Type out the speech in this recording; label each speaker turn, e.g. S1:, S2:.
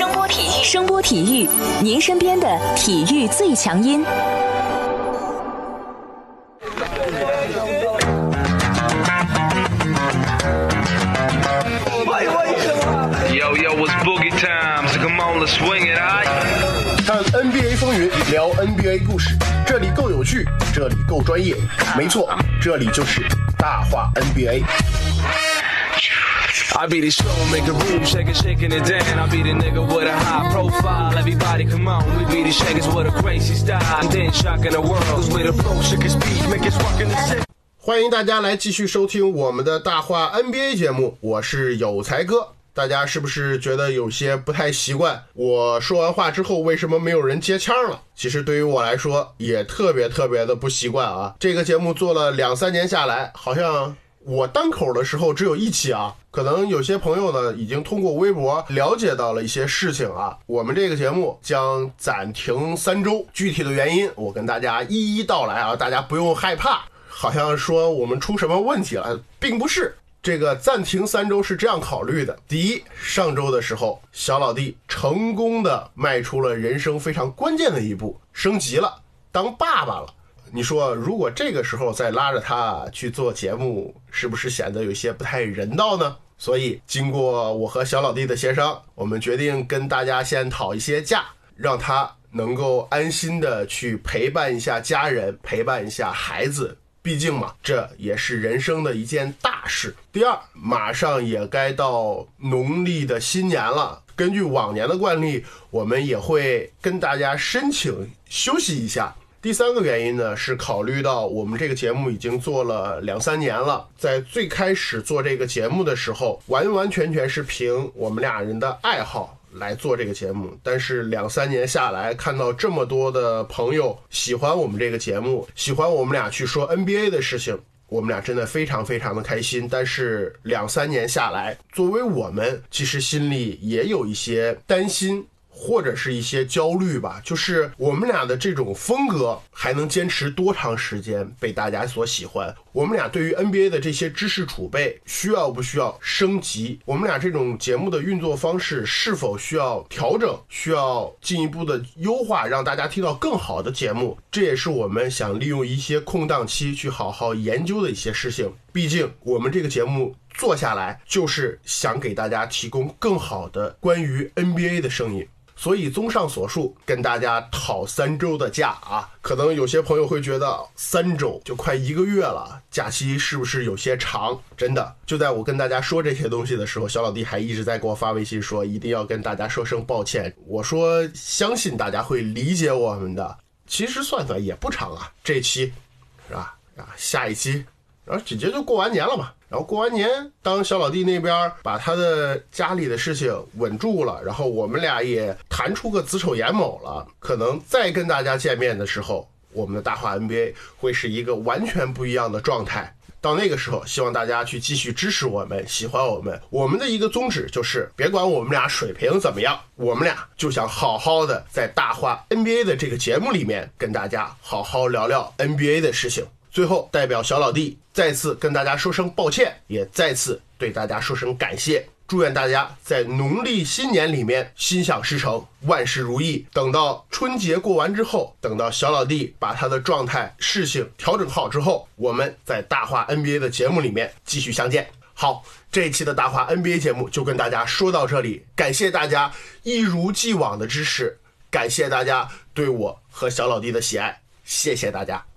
S1: 声波体育声波体育您身边的体育最强音。
S2: 看 nba 风云聊 nba 故事。这里够有趣这里够专业。没错这里就是大话 nba
S3: I be the show, make a room, shaking, shaking it down. I be the nigga with a high profile. Everybody come on, we be the shakers with a crazy style. And then shocking the world, cause we the flow, shake his speed, make us rockin' the city.
S2: 欢迎大家来继续收听我们的大话 NBA 节目，我是有才哥。大家是不是觉得有些不太习惯？我说完话之后，为什么没有人接腔了？其实对于我来说，也特别特别的不习惯啊。这个节目做了两三年下来，好像我单口的时候只有一期啊。可能有些朋友呢，已经通过微博了解到了一些事情啊。我们这个节目将暂停三周，具体的原因我跟大家一一道来啊，大家不用害怕。好像说我们出什么问题了，并不是。这个暂停三周是这样考虑的：第一，上周的时候，小老弟成功的迈出了人生非常关键的一步，升级了，当爸爸了。你说，如果这个时候再拉着他去做节目，是不是显得有些不太人道呢？所以，经过我和小老弟的协商，我们决定跟大家先讨一些假，让他能够安心的去陪伴一下家人，陪伴一下孩子。毕竟嘛，这也是人生的一件大事。第二，马上也该到农历的新年了。根据往年的惯例，我们也会跟大家申请休息一下。第三个原因呢，是考虑到我们这个节目已经做了两三年了，在最开始做这个节目的时候，完完全全是凭我们俩人的爱好。来做这个节目，但是两三年下来，看到这么多的朋友喜欢我们这个节目，喜欢我们俩去说 NBA 的事情，我们俩真的非常非常的开心。但是两三年下来，作为我们，其实心里也有一些担心。或者是一些焦虑吧，就是我们俩的这种风格还能坚持多长时间被大家所喜欢？我们俩对于 NBA 的这些知识储备需要不需要升级？我们俩这种节目的运作方式是否需要调整？需要进一步的优化，让大家听到更好的节目？这也是我们想利用一些空档期去好好研究的一些事情。毕竟我们这个节目做下来，就是想给大家提供更好的关于 NBA 的声音。所以，综上所述，跟大家讨三周的假啊，可能有些朋友会觉得三周就快一个月了，假期是不是有些长？真的，就在我跟大家说这些东西的时候，小老弟还一直在给我发微信说，一定要跟大家说声抱歉。我说，相信大家会理解我们的。其实算算也不长啊，这期是吧？啊，下一期，然后紧接就过完年了嘛。然后过完年，当小老弟那边把他的家里的事情稳住了，然后我们俩也谈出个子丑寅卯了，可能再跟大家见面的时候，我们的大话 NBA 会是一个完全不一样的状态。到那个时候，希望大家去继续支持我们，喜欢我们。我们的一个宗旨就是，别管我们俩水平怎么样，我们俩就想好好的在大话 NBA 的这个节目里面跟大家好好聊聊 NBA 的事情。最后，代表小老弟再次跟大家说声抱歉，也再次对大家说声感谢。祝愿大家在农历新年里面心想事成，万事如意。等到春节过完之后，等到小老弟把他的状态、事情调整好之后，我们在大话 NBA 的节目里面继续相见。好，这一期的大话 NBA 节目就跟大家说到这里，感谢大家一如既往的支持，感谢大家对我和小老弟的喜爱，谢谢大家。